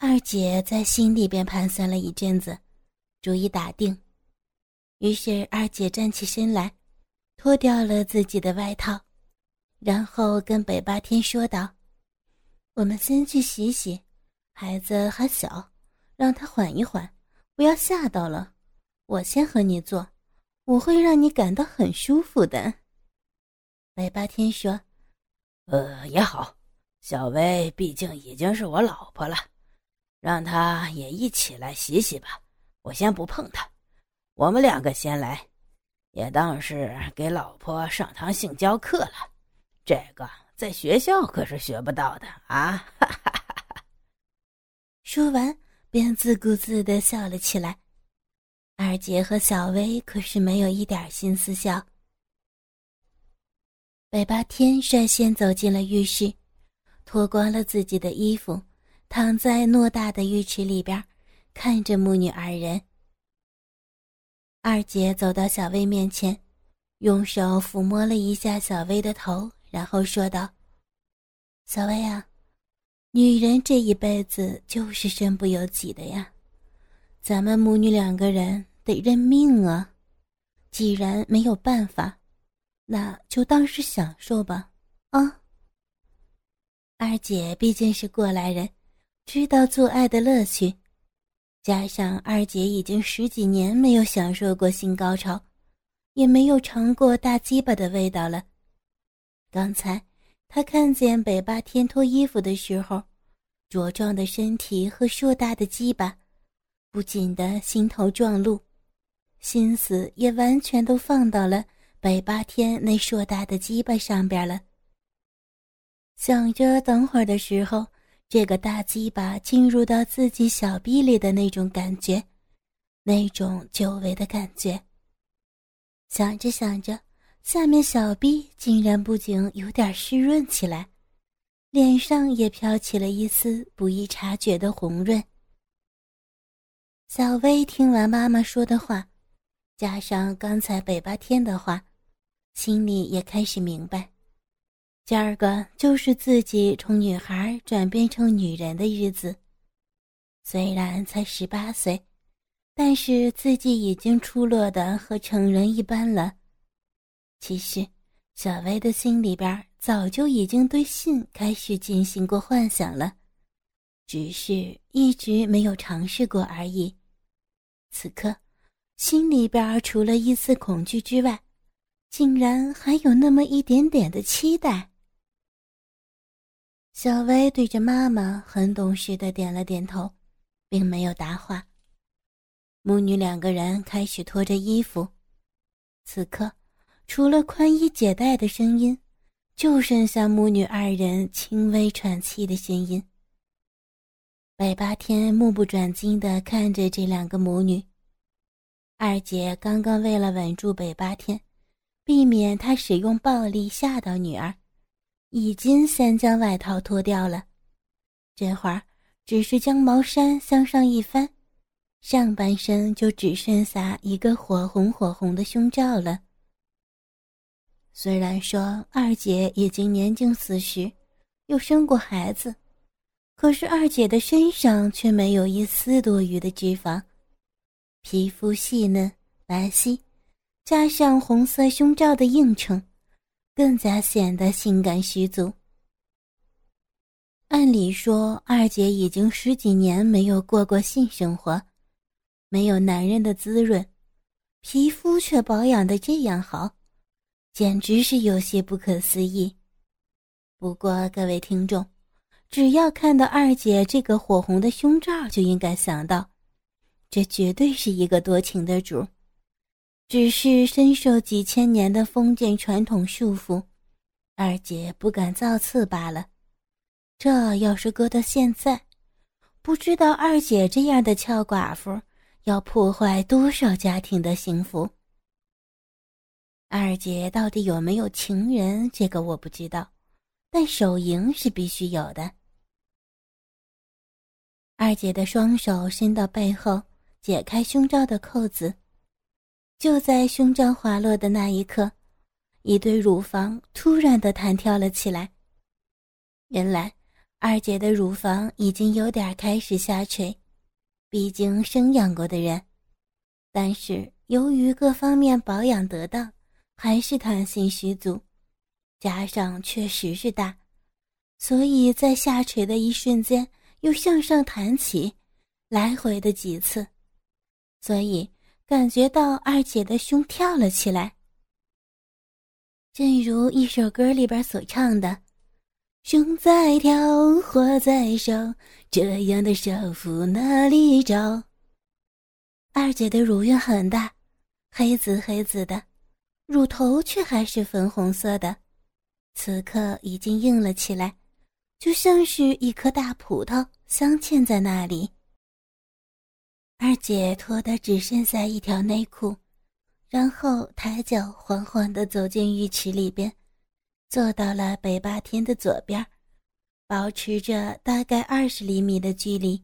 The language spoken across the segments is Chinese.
二姐在心里边盘算了一阵子，主意打定。于是二姐站起身来，脱掉了自己的外套，然后跟北八天说道：“我们先去洗洗，孩子还小，让他缓一缓，不要吓到了。我先和你做，我会让你感到很舒服的。”北八天说：“呃，也好，小薇毕竟已经是我老婆了。”让他也一起来洗洗吧，我先不碰他，我们两个先来，也当是给老婆上堂性教课了。这个在学校可是学不到的啊！哈哈哈哈说完，便自顾自的笑了起来。二姐和小薇可是没有一点心思笑。北八天率先走进了浴室，脱光了自己的衣服。躺在偌大的浴池里边，看着母女二人。二姐走到小薇面前，用手抚摸了一下小薇的头，然后说道：“小薇啊，女人这一辈子就是身不由己的呀，咱们母女两个人得认命啊。既然没有办法，那就当是享受吧。啊，二姐毕竟是过来人。”知道做爱的乐趣，加上二姐已经十几年没有享受过性高潮，也没有尝过大鸡巴的味道了。刚才她看见北八天脱衣服的时候，茁壮的身体和硕大的鸡巴，不禁的心头撞鹿，心思也完全都放到了北八天那硕大的鸡巴上边了。想着等会儿的时候。这个大鸡巴进入到自己小臂里的那种感觉，那种久违的感觉。想着想着，下面小臂竟然不仅有点湿润起来，脸上也飘起了一丝不易察觉的红润。小薇听完妈妈说的话，加上刚才北八天的话，心里也开始明白。今儿个就是自己从女孩转变成女人的日子。虽然才十八岁，但是自己已经出落的和成人一般了。其实，小薇的心里边早就已经对性开始进行过幻想了，只是一直没有尝试过而已。此刻，心里边除了一丝恐惧之外，竟然还有那么一点点的期待。小薇对着妈妈很懂事的点了点头，并没有答话。母女两个人开始脱着衣服。此刻，除了宽衣解带的声音，就剩下母女二人轻微喘气的声音。北八天目不转睛的看着这两个母女。二姐刚刚为了稳住北八天，避免他使用暴力吓到女儿。已经先将外套脱掉了，这会儿只是将毛衫向上一翻，上半身就只剩下一个火红火红的胸罩了。虽然说二姐已经年近四十，又生过孩子，可是二姐的身上却没有一丝多余的脂肪，皮肤细嫩白皙，加上红色胸罩的映衬。更加显得性感十足。按理说，二姐已经十几年没有过过性生活，没有男人的滋润，皮肤却保养的这样好，简直是有些不可思议。不过，各位听众，只要看到二姐这个火红的胸罩，就应该想到，这绝对是一个多情的主。只是深受几千年的封建传统束缚，二姐不敢造次罢了。这要是搁到现在，不知道二姐这样的俏寡妇要破坏多少家庭的幸福。二姐到底有没有情人？这个我不知道，但手淫是必须有的。二姐的双手伸到背后，解开胸罩的扣子。就在胸罩滑落的那一刻，一对乳房突然的弹跳了起来。原来，二姐的乳房已经有点开始下垂，毕竟生养过的人。但是由于各方面保养得当，还是弹性十足，加上确实是大，所以在下垂的一瞬间又向上弹起，来回的几次，所以感觉到二姐的胸跳了起来。正如一首歌里边所唱的。胸在跳，火在烧，这样的少妇哪里找？二姐的乳晕很大，黑紫黑紫的，乳头却还是粉红色的，此刻已经硬了起来，就像是一颗大葡萄镶嵌在那里。二姐脱得只剩下一条内裤，然后抬脚缓缓地走进浴池里边。坐到了北霸天的左边，保持着大概二十厘米的距离，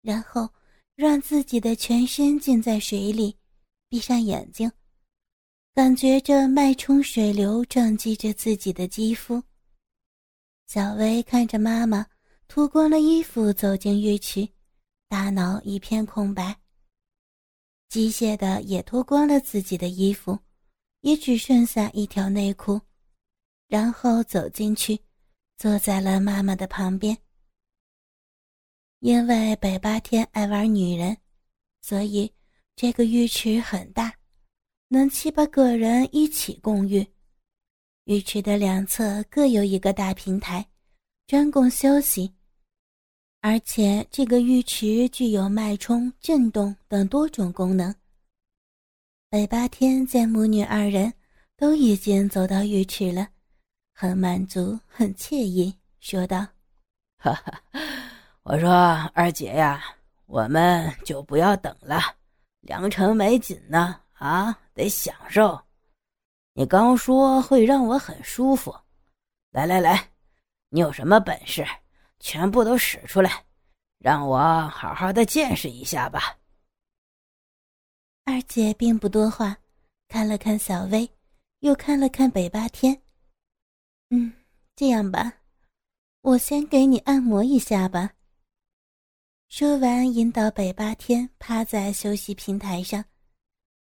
然后让自己的全身浸在水里，闭上眼睛，感觉着脉冲水流撞击着自己的肌肤。小薇看着妈妈脱光了衣服走进浴池，大脑一片空白，机械的也脱光了自己的衣服，也只剩下一条内裤。然后走进去，坐在了妈妈的旁边。因为北八天爱玩女人，所以这个浴池很大，能七八个人一起共浴。浴池的两侧各有一个大平台，专供休息。而且这个浴池具有脉冲、震动等多种功能。北八天见母女二人都已经走到浴池了。很满足，很惬意，说道：“哈哈，我说二姐呀，我们就不要等了，良辰美景呢，啊，得享受。你刚说会让我很舒服，来来来，你有什么本事，全部都使出来，让我好好的见识一下吧。”二姐并不多话，看了看小薇，又看了看北八天。嗯，这样吧，我先给你按摩一下吧。说完，引导北八天趴在休息平台上，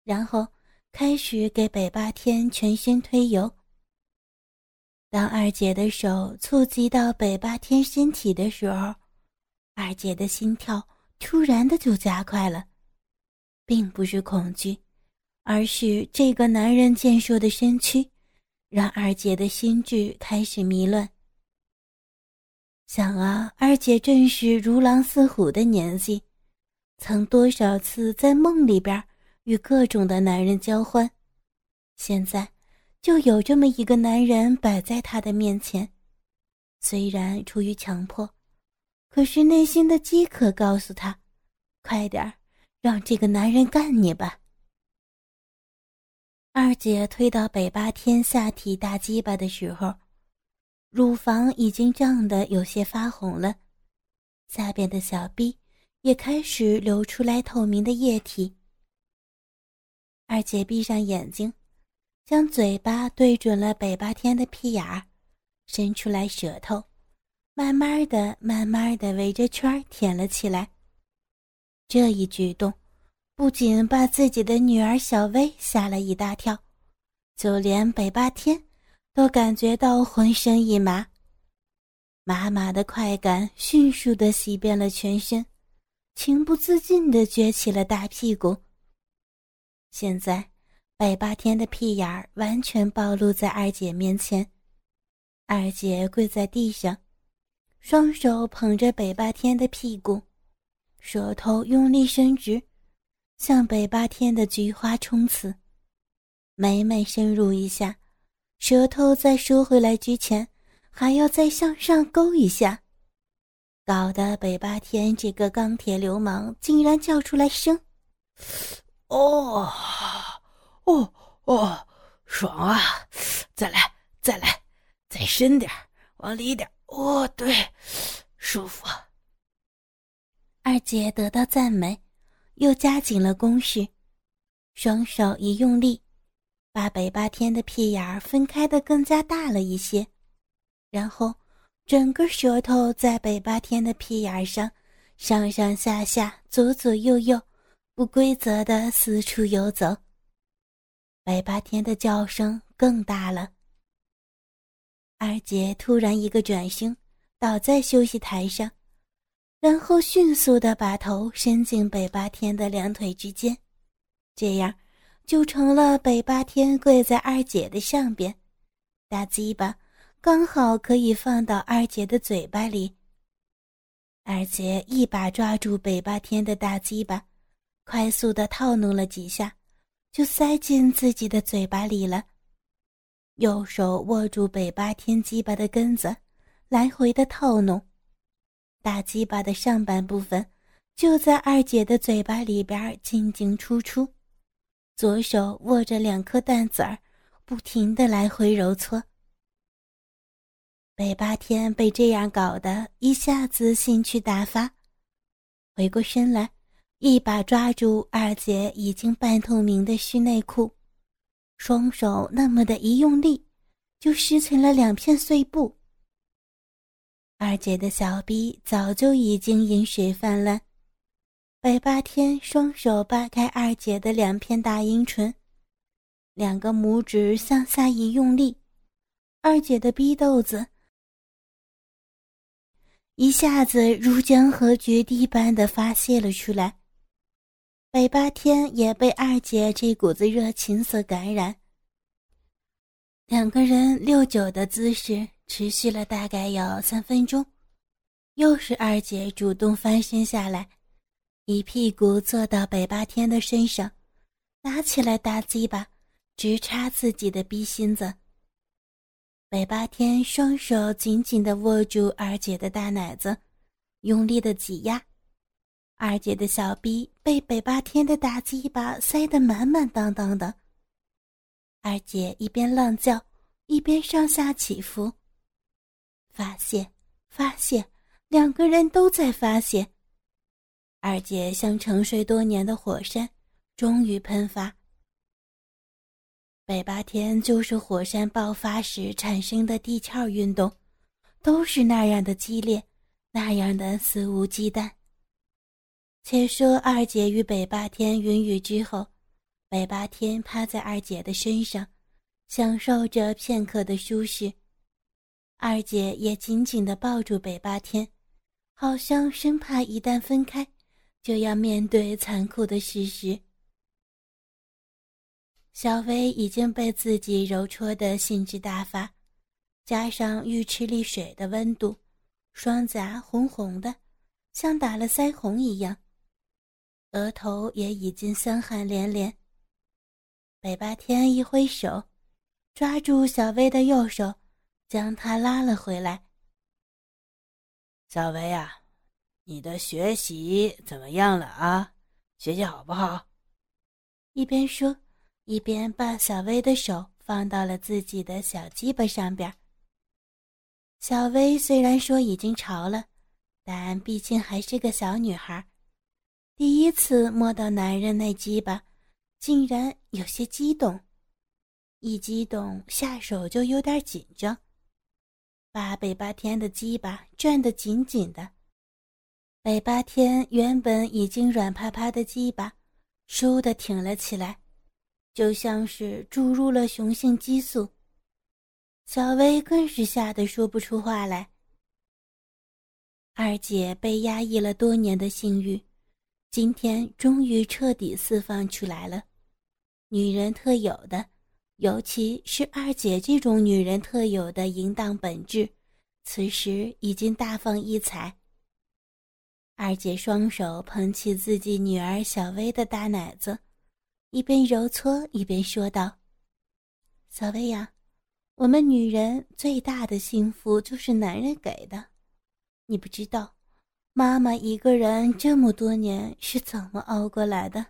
然后开始给北八天全身推油。当二姐的手触及到北八天身体的时候，二姐的心跳突然的就加快了，并不是恐惧，而是这个男人健硕的身躯。让二姐的心智开始迷乱。想啊，二姐正是如狼似虎的年纪，曾多少次在梦里边与各种的男人交欢，现在就有这么一个男人摆在她的面前。虽然出于强迫，可是内心的饥渴告诉她：快点儿让这个男人干你吧。二姐推到北八天下体大鸡巴的时候，乳房已经胀得有些发红了，下边的小臂也开始流出来透明的液体。二姐闭上眼睛，将嘴巴对准了北八天的屁眼儿，伸出来舌头，慢慢的、慢慢的围着圈舔了起来。这一举动。不仅把自己的女儿小薇吓了一大跳，就连北八天都感觉到浑身一麻。麻麻的快感迅速的洗遍了全身，情不自禁的撅起了大屁股。现在，北八天的屁眼儿完全暴露在二姐面前，二姐跪在地上，双手捧着北八天的屁股，舌头用力伸直。向北八天的菊花冲刺，每每深入一下，舌头在收回来之前，还要再向上勾一下，搞得北八天这个钢铁流氓竟然叫出来声：“ 哦，哦哦，爽啊！再来，再来，再深点往里点。哦，对，舒服。”二姐得到赞美。又加紧了攻势，双手一用力，把北八天的屁眼儿分开的更加大了一些，然后整个舌头在北八天的屁眼儿上上上下下、左左右右不规则的四处游走。北八天的叫声更大了。二姐突然一个转身，倒在休息台上，然后迅速的把头伸进北八天的两腿之间，这样就成了北八天跪在二姐的上边，大鸡巴刚好可以放到二姐的嘴巴里。二姐一把抓住北八天的大鸡巴，快速的套弄了几下，就塞进自己的嘴巴里了。右手握住北八天鸡巴的根子，来回的套弄，大鸡巴的上半部分就在二姐的嘴巴里边进进出出，左手握着两颗蛋子儿，不停的来回揉搓。北八天被这样搞得一下子兴趣大发，回过身来，一把抓住二姐已经半透明的虚内裤。双手那么的一用力，就撕成了两片碎布。二姐的小臂早就已经饮水泛滥，白八天双手扒开二姐的两片大阴唇，两个拇指向下一用力，二姐的逼豆子一下子如江河决堤般的发泄了出来。北八天也被二姐这股子热情所感染，两个人六九的姿势持续了大概有三分钟，又是二姐主动翻身下来，一屁股坐到北八天的身上，拿起来大鸡巴直插自己的逼心子。北八天双手紧紧的握住二姐的大奶子，用力的挤压。二姐的小逼被北八天的大鸡巴塞得满满当当的。二姐一边浪叫，一边上下起伏。发泄，发泄，两个人都在发泄。二姐像沉睡多年的火山，终于喷发。北八天就是火山爆发时产生的地壳运动，都是那样的激烈，那样的肆无忌惮。且说二姐与北霸天云雨之后，北霸天趴在二姐的身上，享受着片刻的舒适。二姐也紧紧地抱住北霸天，好像生怕一旦分开，就要面对残酷的事实。小薇已经被自己揉搓的兴致大发，加上浴池里水的温度，双颊红红的，像打了腮红一样。额头也已经香汗连连。北八天一挥手，抓住小薇的右手，将她拉了回来。小薇啊，你的学习怎么样了啊？学习好不好？一边说，一边把小薇的手放到了自己的小鸡巴上边。小薇虽然说已经潮了，但毕竟还是个小女孩。第一次摸到男人那鸡巴，竟然有些激动，一激动下手就有点紧张，把北八天的鸡巴攥得紧紧的。北八天原本已经软趴趴的鸡巴，倏地挺了起来，就像是注入了雄性激素。小薇更是吓得说不出话来。二姐被压抑了多年的性欲。今天终于彻底释放出来了，女人特有的，尤其是二姐这种女人特有的淫荡本质，此时已经大放异彩。二姐双手捧起自己女儿小薇的大奶子，一边揉搓一边说道：“小薇呀，我们女人最大的幸福就是男人给的，你不知道。”妈妈一个人这么多年是怎么熬过来的？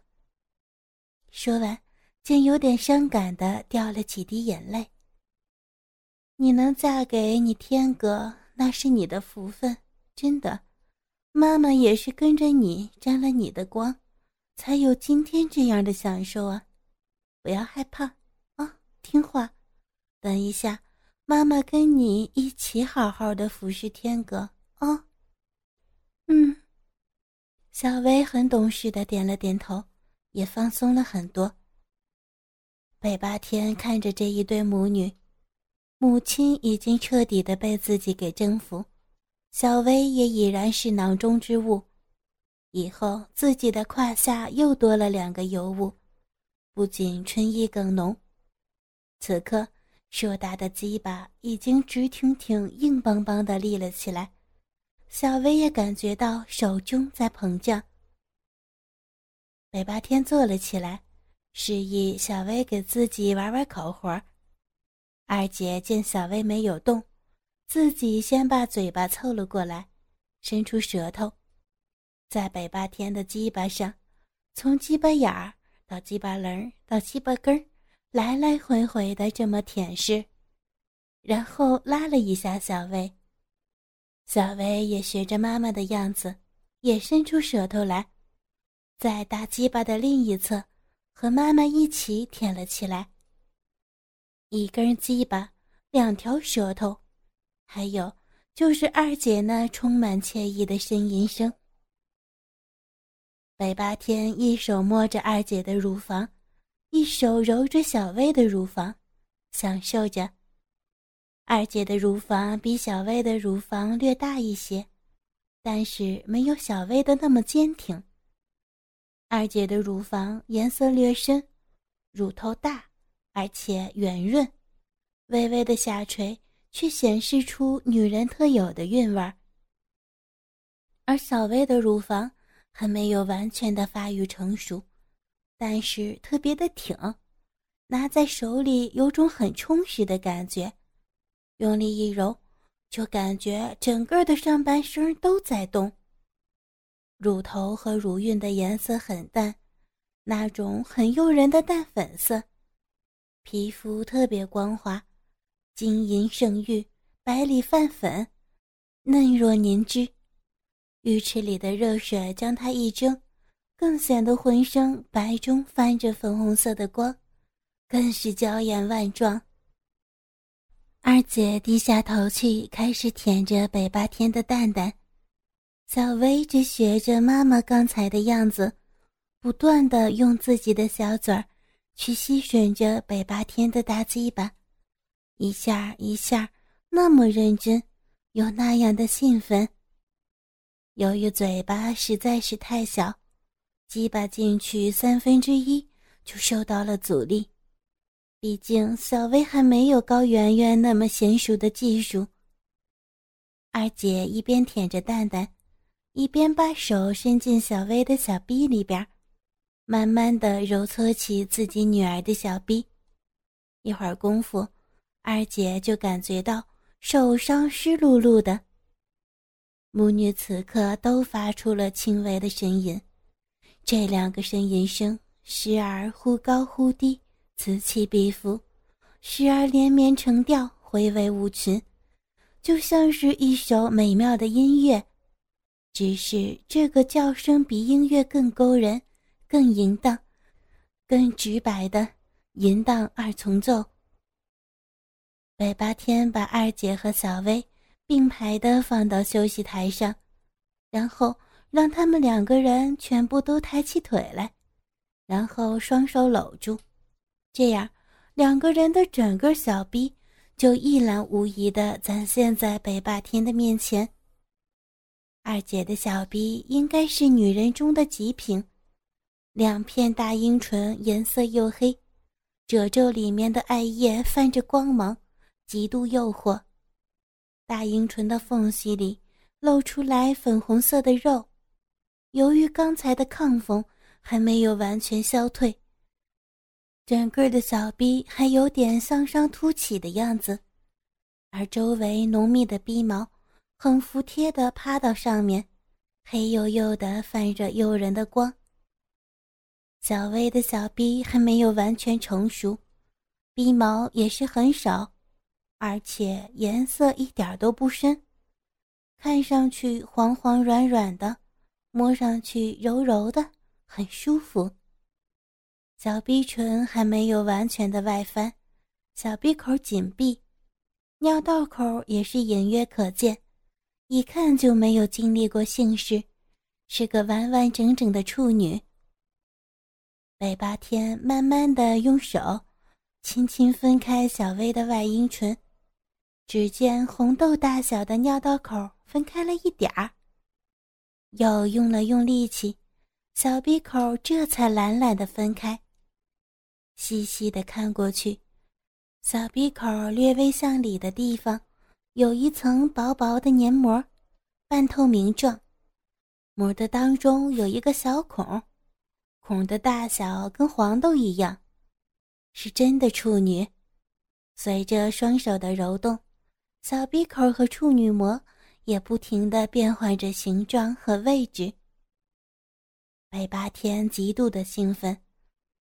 说完，竟有点伤感的掉了几滴眼泪。你能嫁给你天哥，那是你的福分，真的。妈妈也是跟着你沾了你的光，才有今天这样的享受啊！不要害怕啊，听话。等一下，妈妈跟你一起好好的服侍天哥啊。嗯，小薇很懂事的点了点头，也放松了很多。北八天看着这一对母女，母亲已经彻底的被自己给征服，小薇也已然是囊中之物。以后自己的胯下又多了两个尤物，不仅春意更浓。此刻，硕大的鸡巴已经直挺挺、硬邦邦的立了起来，小薇也感觉到手中在膨胀。北八天坐了起来。示意小薇给自己玩玩口活二姐见小薇没有动，自己先把嘴巴凑了过来，伸出舌头，在北八天的鸡巴上，从鸡巴眼儿到鸡巴棱到鸡巴根儿，来来回回的这么舔舐，然后拉了一下小薇。小薇也学着妈妈的样子，也伸出舌头来，在大鸡巴的另一侧。和妈妈一起舔了起来。一根鸡巴，两条舌头，还有就是二姐那充满惬意的呻吟声。北八天一手摸着二姐的乳房，一手揉着小薇的乳房，享受着。二姐的乳房比小薇的乳房略大一些，但是没有小薇的那么坚挺。二姐的乳房颜色略深，乳头大，而且圆润，微微的下垂，却显示出女人特有的韵味儿。而小薇的乳房还没有完全的发育成熟，但是特别的挺，拿在手里有种很充实的感觉，用力一揉，就感觉整个的上半身都在动。乳头和乳晕的颜色很淡，那种很诱人的淡粉色，皮肤特别光滑，晶莹圣玉，白里泛粉，嫩若凝脂。浴池里的热水将它一蒸，更显得浑身白中泛着粉红色的光，更是娇艳万状。二姐低下头去，开始舔着北八天的蛋蛋。小薇只学着妈妈刚才的样子，不断的用自己的小嘴儿去吸吮着北八天的大鸡巴，一下一下那么认真，有那样的兴奋。由于嘴巴实在是太小，鸡巴进去三分之一就受到了阻力。毕竟小薇还没有高圆圆那么娴熟的技术。二姐一边舔着蛋蛋。一边把手伸进小薇的小臂里边，慢慢的揉搓起自己女儿的小臂。一会儿功夫，二姐就感觉到手上湿漉漉的。母女此刻都发出了轻微的呻吟，这两个呻吟声时而忽高忽低，此起彼伏，时而连绵成调，回味无穷，就像是一首美妙的音乐。只是这个叫声比音乐更勾人，更淫荡，更直白的淫荡二重奏。北八天把二姐和小薇并排的放到休息台上，然后让他们两个人全部都抬起腿来，然后双手搂住，这样两个人的整个小臂就一览无遗的展现在北霸天的面前。二姐的小臂应该是女人中的极品，两片大阴唇颜色黝黑，褶皱里面的艾叶泛着光芒，极度诱惑。大阴唇的缝隙里露出来粉红色的肉，由于刚才的亢奋还没有完全消退，整个的小臂还有点向上凸起的样子，而周围浓密的鼻毛。很服帖的趴到上面，黑黝黝的泛着诱人的光。小薇的小臂还没有完全成熟，鼻毛也是很少，而且颜色一点都不深，看上去黄黄软软的，摸上去柔柔的，很舒服。小逼唇还没有完全的外翻，小鼻口紧闭。尿道口也是隐约可见，一看就没有经历过性事，是个完完整整的处女。北八天慢慢的用手轻轻分开小薇的外阴唇，只见红豆大小的尿道口分开了一点儿。又用了用力气，小鼻口这才懒懒的分开。细细的看过去。小鼻口略微向里的地方，有一层薄薄的黏膜，半透明状。膜的当中有一个小孔，孔的大小跟黄豆一样，是真的处女。随着双手的揉动，小鼻口和处女膜也不停的变换着形状和位置。北八天极度的兴奋，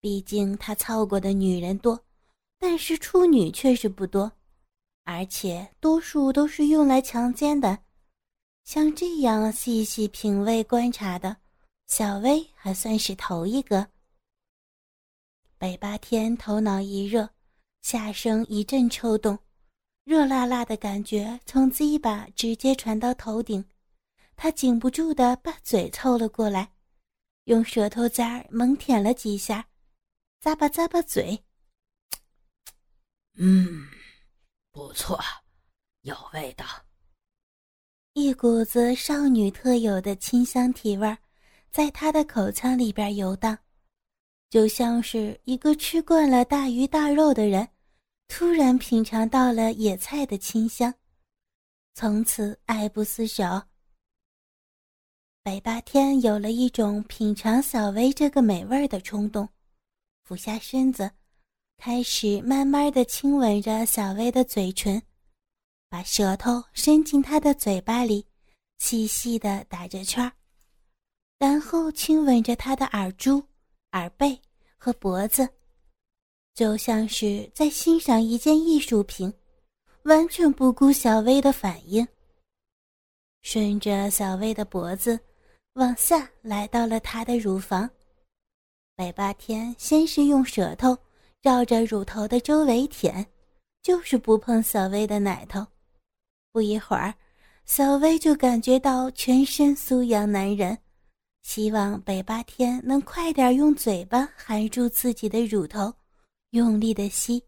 毕竟他操过的女人多。但是处女却是不多，而且多数都是用来强奸的。像这样细细品味观察的，小薇还算是头一个。北八天头脑一热，下身一阵抽动，热辣辣的感觉从鸡巴直接传到头顶，他禁不住的把嘴凑了过来，用舌头尖儿猛舔了几下，咂巴咂巴嘴。嗯，不错，有味道。一股子少女特有的清香体味在他的口腔里边游荡，就像是一个吃惯了大鱼大肉的人，突然品尝到了野菜的清香，从此爱不释手。北八天有了一种品尝小薇这个美味的冲动，俯下身子。开始慢慢的亲吻着小薇的嘴唇，把舌头伸进她的嘴巴里，细细的打着圈儿，然后亲吻着她的耳珠、耳背和脖子，就像是在欣赏一件艺术品，完全不顾小薇的反应。顺着小薇的脖子往下来到了她的乳房，北八天先是用舌头。绕着乳头的周围舔，就是不碰小薇的奶头。不一会儿，小薇就感觉到全身酥痒难忍，希望北八天能快点用嘴巴含住自己的乳头，用力的吸。